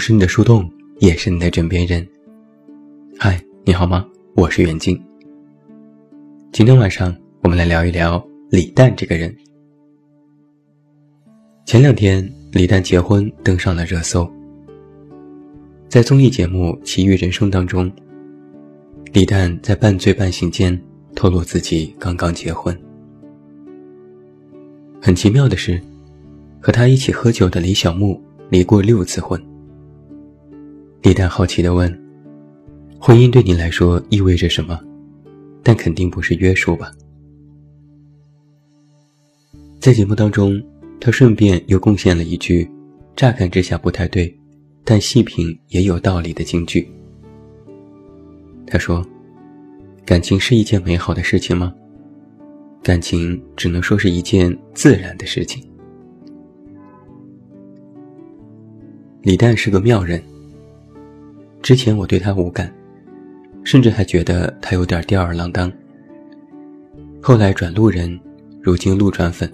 我是你的树洞，也是你的枕边人。嗨，你好吗？我是袁静。今天晚上我们来聊一聊李诞这个人。前两天李诞结婚登上了热搜，在综艺节目《奇遇人生》当中，李诞在半醉半醒间透露自己刚刚结婚。很奇妙的是，和他一起喝酒的李小牧离过六次婚。李诞好奇地问：“婚姻对你来说意味着什么？但肯定不是约束吧？”在节目当中，他顺便又贡献了一句乍看之下不太对，但细品也有道理的金句。他说：“感情是一件美好的事情吗？感情只能说是一件自然的事情。”李诞是个妙人。之前我对他无感，甚至还觉得他有点吊儿郎当。后来转路人，如今路转粉。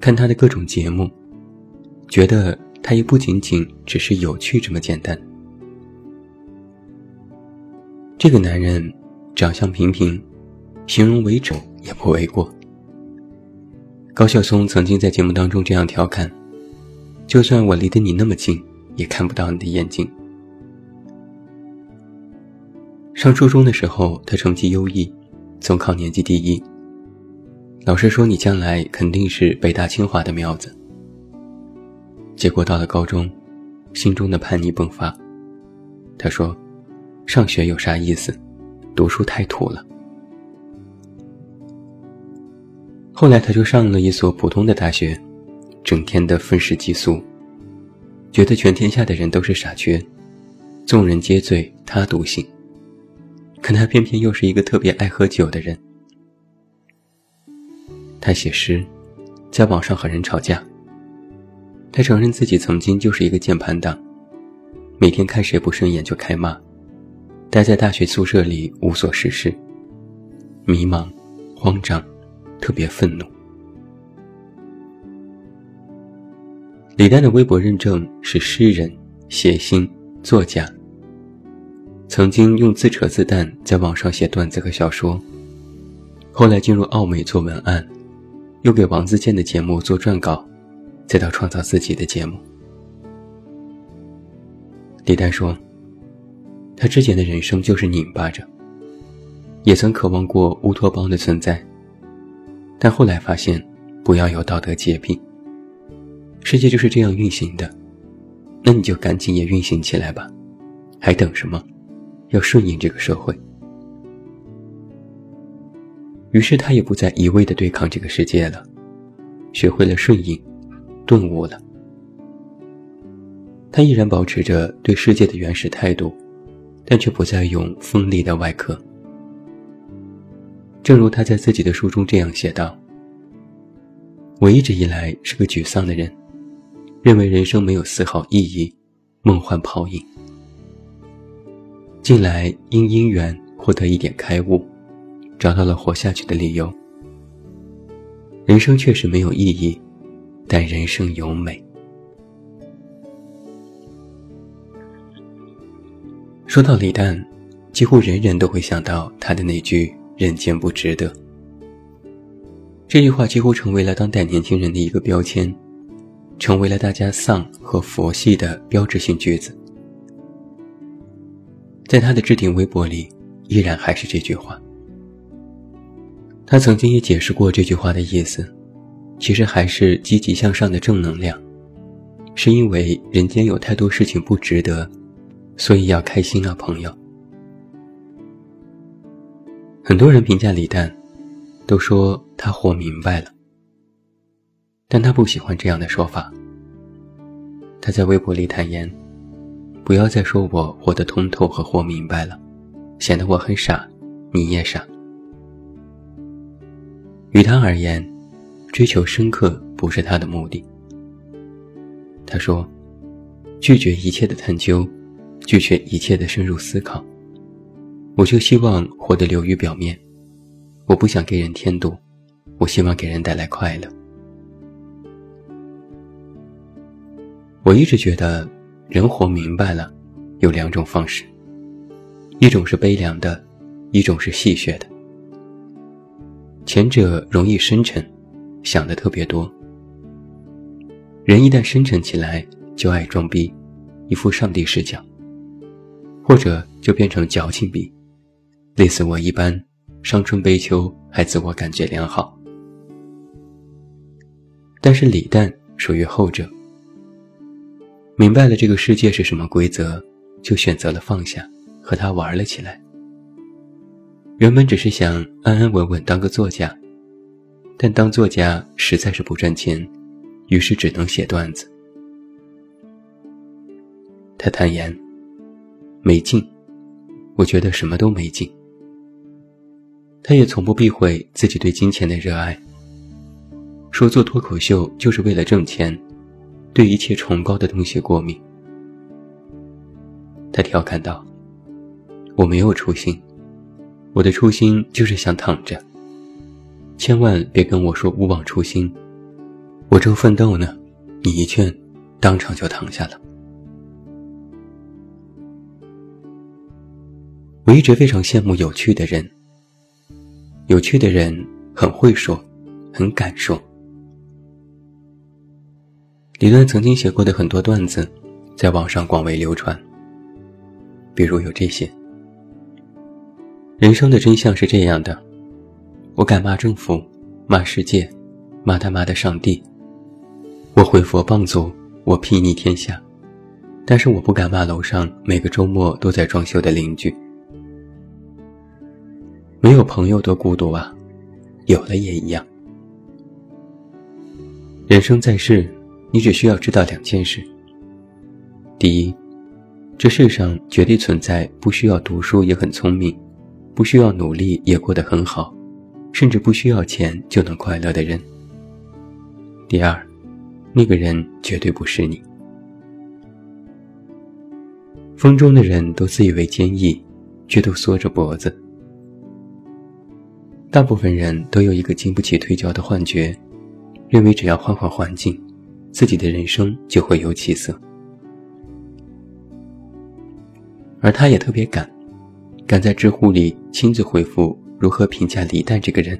看他的各种节目，觉得他也不仅仅只是有趣这么简单。这个男人长相平平，形容为丑也不为过。高晓松曾经在节目当中这样调侃：“就算我离得你那么近，也看不到你的眼睛。”上初中的时候，他成绩优异，总考年级第一。老师说：“你将来肯定是北大清华的苗子。”结果到了高中，心中的叛逆迸发。他说：“上学有啥意思？读书太土了。”后来他就上了一所普通的大学，整天的愤世嫉俗，觉得全天下的人都是傻缺，众人皆醉他独醒。可他偏偏又是一个特别爱喝酒的人。他写诗，在网上和人吵架。他承认自己曾经就是一个键盘党，每天看谁不顺眼就开骂，待在大学宿舍里无所事事，迷茫、慌张，特别愤怒。李丹的微博认证是诗人、写信、作家。曾经用自扯自弹在网上写段子和小说，后来进入奥美做文案，又给王自健的节目做撰稿，再到创造自己的节目。李诞说：“他之前的人生就是拧巴着，也曾渴望过乌托邦的存在，但后来发现不要有道德洁癖。世界就是这样运行的，那你就赶紧也运行起来吧，还等什么？”要顺应这个社会，于是他也不再一味的对抗这个世界了，学会了顺应，顿悟了。他依然保持着对世界的原始态度，但却不再用锋利的外壳。正如他在自己的书中这样写道：“我一直以来是个沮丧的人，认为人生没有丝毫意义，梦幻泡影。”近来因姻缘获得一点开悟，找到了活下去的理由。人生确实没有意义，但人生有美。说到李诞，几乎人人都会想到他的那句“人间不值得”。这句话几乎成为了当代年轻人的一个标签，成为了大家丧和佛系的标志性句子。在他的置顶微博里，依然还是这句话。他曾经也解释过这句话的意思，其实还是积极向上的正能量，是因为人间有太多事情不值得，所以要开心啊，朋友。很多人评价李诞，都说他活明白了，但他不喜欢这样的说法。他在微博里坦言。不要再说我活得通透和活明白了，显得我很傻，你也傻。于他而言，追求深刻不是他的目的。他说：“拒绝一切的探究，拒绝一切的深入思考，我就希望活得流于表面。我不想给人添堵，我希望给人带来快乐。”我一直觉得。人活明白了，有两种方式，一种是悲凉的，一种是戏谑的。前者容易深沉，想的特别多。人一旦深沉起来，就爱装逼，一副上帝视角，或者就变成矫情逼，类似我一般，伤春悲秋还自我感觉良好。但是李诞属于后者，明白了这个世界是什么规则，就选择了放下，和他玩了起来。原本只是想安安稳稳当个作家，但当作家实在是不赚钱，于是只能写段子。他坦言：“没劲，我觉得什么都没劲。”他也从不避讳自己对金钱的热爱。说做脱口秀就是为了挣钱，对一切崇高的东西过敏。他调侃道：“我没有初心，我的初心就是想躺着。千万别跟我说勿忘初心，我正奋斗呢，你一劝，当场就躺下了。”我一直非常羡慕有趣的人，有趣的人很会说，很敢说。李诞曾经写过的很多段子，在网上广为流传。比如有这些：人生的真相是这样的，我敢骂政府，骂世界，骂他妈的上帝。我回佛棒祖，我睥睨天下，但是我不敢骂楼上每个周末都在装修的邻居。没有朋友多孤独啊，有了也一样。人生在世。你只需要知道两件事：第一，这世上绝对存在不需要读书也很聪明，不需要努力也过得很好，甚至不需要钱就能快乐的人；第二，那个人绝对不是你。风中的人都自以为坚毅，却都缩着脖子。大部分人都有一个经不起推敲的幻觉，认为只要换换环境。自己的人生就会有起色，而他也特别敢，敢在知乎里亲自回复如何评价李诞这个人。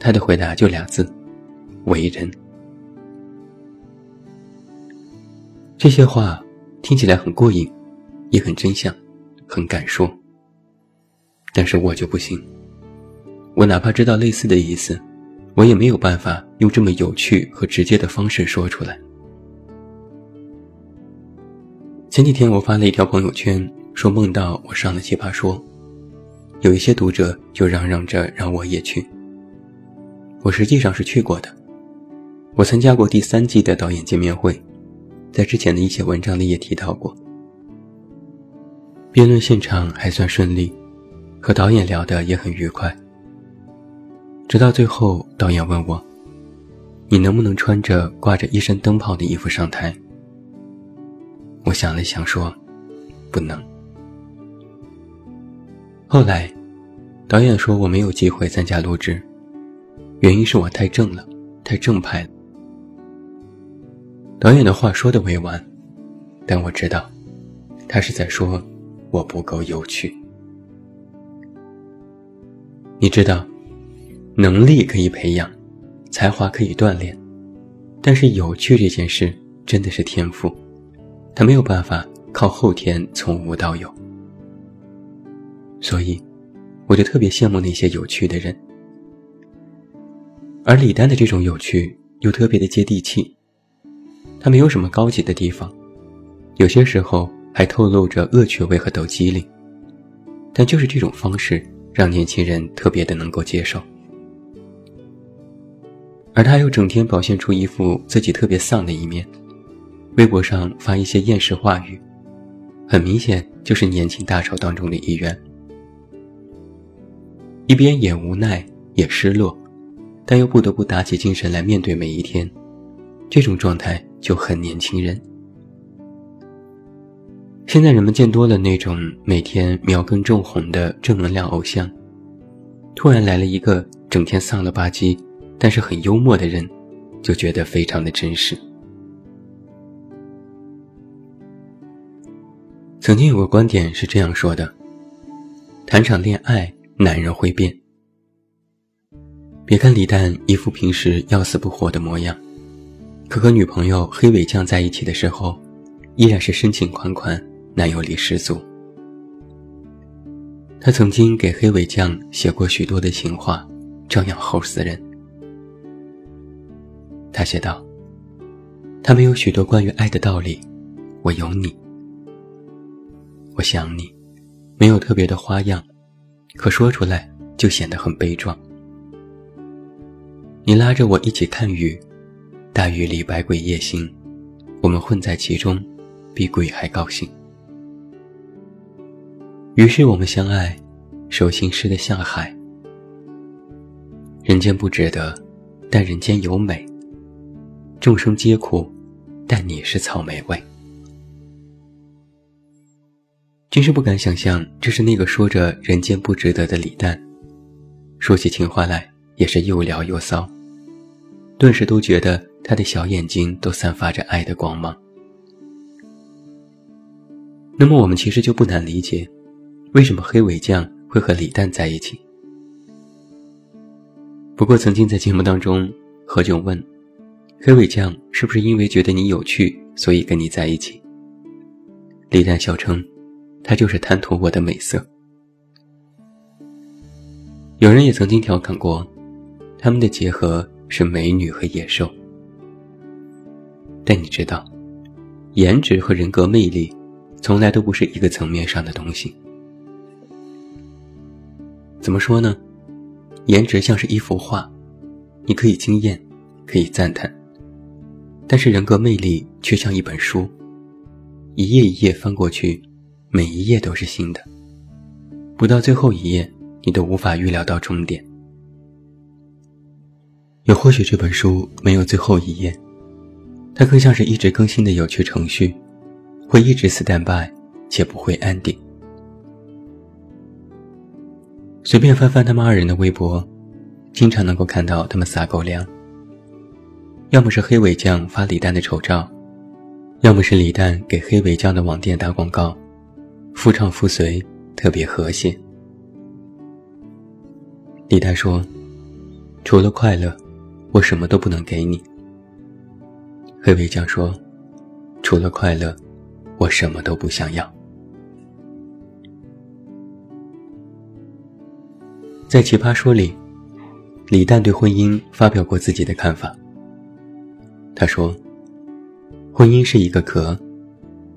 他的回答就俩字：为人。这些话听起来很过瘾，也很真相，很敢说。但是我就不行，我哪怕知道类似的意思。我也没有办法用这么有趣和直接的方式说出来。前几天我发了一条朋友圈，说梦到我上了奇葩说，有一些读者就嚷嚷着让我也去。我实际上是去过的，我参加过第三季的导演见面会，在之前的一些文章里也提到过。辩论现场还算顺利，和导演聊得也很愉快。直到最后，导演问我：“你能不能穿着挂着一身灯泡的衣服上台？”我想了想说：“不能。”后来，导演说我没有机会参加录制，原因是我太正了，太正派了。导演的话说的委婉，但我知道，他是在说我不够有趣。你知道。能力可以培养，才华可以锻炼，但是有趣这件事真的是天赋，他没有办法靠后天从无到有。所以，我就特别羡慕那些有趣的人。而李丹的这种有趣又特别的接地气，他没有什么高级的地方，有些时候还透露着恶趣味和抖机灵，但就是这种方式让年轻人特别的能够接受。而他又整天表现出一副自己特别丧的一面，微博上发一些厌世话语，很明显就是年轻大潮当中的一员。一边也无奈也失落，但又不得不打起精神来面对每一天，这种状态就很年轻人。现在人们见多了那种每天苗根正红的正能量偶像，突然来了一个整天丧了吧唧。但是很幽默的人，就觉得非常的真实。曾经有个观点是这样说的：谈场恋爱，男人会变。别看李诞一副平时要死不活的模样，可和女朋友黑尾酱在一起的时候，依然是深情款款、男友力十足。他曾经给黑尾酱写过许多的情话，照样齁死人。他写道：“他们有许多关于爱的道理，我有你。我想你，没有特别的花样，可说出来就显得很悲壮。你拉着我一起看雨，大雨里百鬼夜行，我们混在其中，比鬼还高兴。”于是我们相爱，手心湿得像海。人间不值得，但人间有美。众生皆苦，但你是草莓味。真是不敢想象，这是那个说着人间不值得的李诞，说起情话来也是又撩又骚，顿时都觉得他的小眼睛都散发着爱的光芒。那么我们其实就不难理解。为什么黑尾酱会和李诞在一起？不过曾经在节目当中，何炅问黑尾酱是不是因为觉得你有趣，所以跟你在一起？李诞笑称，他就是贪图我的美色。有人也曾经调侃过，他们的结合是美女和野兽。但你知道，颜值和人格魅力，从来都不是一个层面上的东西。怎么说呢？颜值像是一幅画，你可以惊艳，可以赞叹；但是人格魅力却像一本书，一页一页翻过去，每一页都是新的。不到最后一页，你都无法预料到终点。也或许这本书没有最后一页，它更像是一直更新的有趣程序，会一直 stand by，且不会 ending。随便翻翻他们二人的微博，经常能够看到他们撒狗粮。要么是黑尾酱发李诞的丑照，要么是李诞给黑尾酱的网店打广告，夫唱妇随，特别和谐。李诞说：“除了快乐，我什么都不能给你。”黑尾酱说：“除了快乐，我什么都不想要。”在《奇葩说》里，李诞对婚姻发表过自己的看法。他说：“婚姻是一个壳，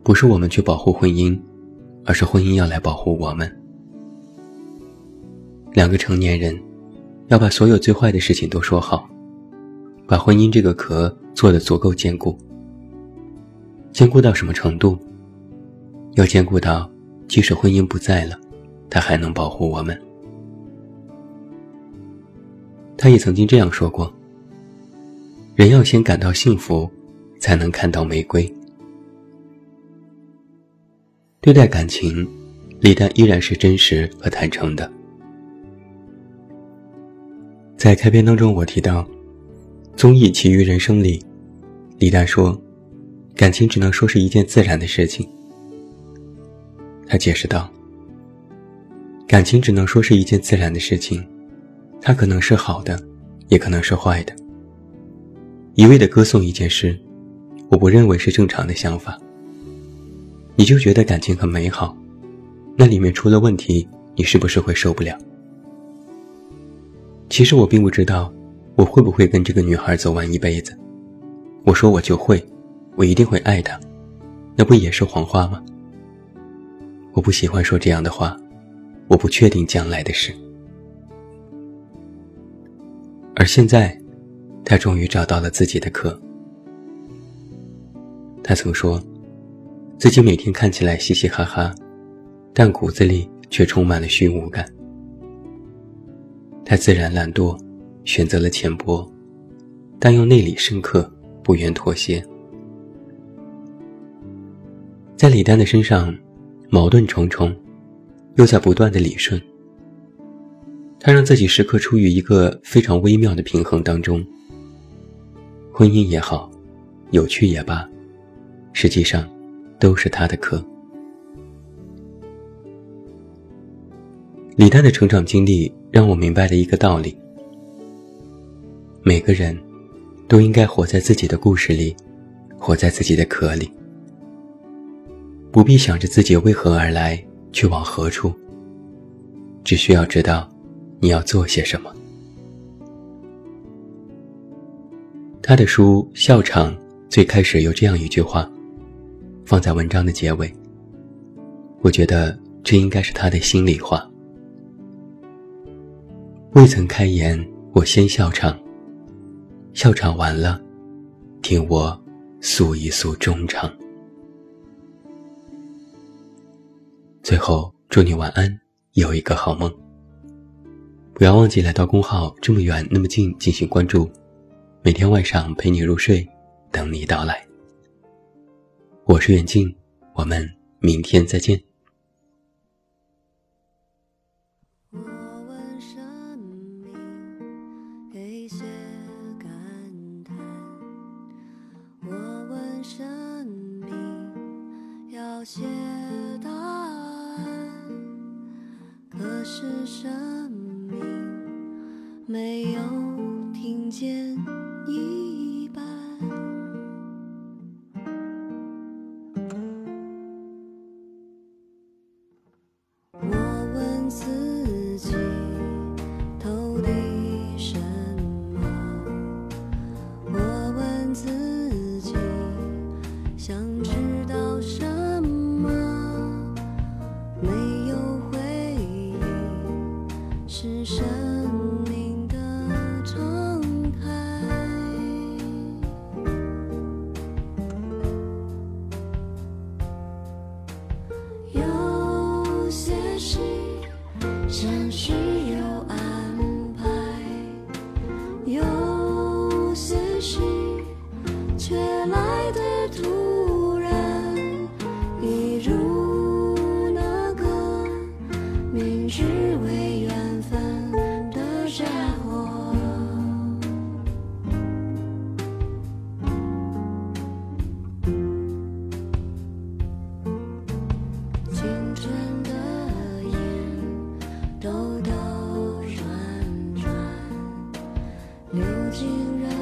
不是我们去保护婚姻，而是婚姻要来保护我们。两个成年人，要把所有最坏的事情都说好，把婚姻这个壳做得足够坚固。坚固到什么程度？要坚固到，即使婚姻不在了，它还能保护我们。”他也曾经这样说过：“人要先感到幸福，才能看到玫瑰。”对待感情，李诞依然是真实和坦诚的。在开篇当中，我提到综艺《奇遇人生》里，李诞说：“感情只能说是一件自然的事情。”他解释道：“感情只能说是一件自然的事情。”它可能是好的，也可能是坏的。一味的歌颂一件事，我不认为是正常的想法。你就觉得感情很美好，那里面出了问题，你是不是会受不了？其实我并不知道，我会不会跟这个女孩走完一辈子。我说我就会，我一定会爱她，那不也是谎话吗？我不喜欢说这样的话，我不确定将来的事。而现在，他终于找到了自己的课。他曾说，自己每天看起来嘻嘻哈哈，但骨子里却充满了虚无感。他自然懒惰，选择了浅薄，但又内里深刻，不愿妥协。在李丹的身上，矛盾重重，又在不断的理顺。他让自己时刻处于一个非常微妙的平衡当中。婚姻也好，有趣也罢，实际上都是他的课。李诞的成长经历让我明白了一个道理：每个人都应该活在自己的故事里，活在自己的壳里，不必想着自己为何而来，去往何处，只需要知道你要做些什么。他的书《笑场》最开始有这样一句话，放在文章的结尾。我觉得这应该是他的心里话。未曾开言，我先笑场。笑场完了，听我诉一诉衷肠。最后，祝你晚安。有一个好梦。不要忘记来到公号这么远那么近进行关注，每天晚上陪你入睡，等你到来。我是远静，我们明天再见。我问神明，给些感。我问神明，要写答案。可是生命没有听见。心像是竟然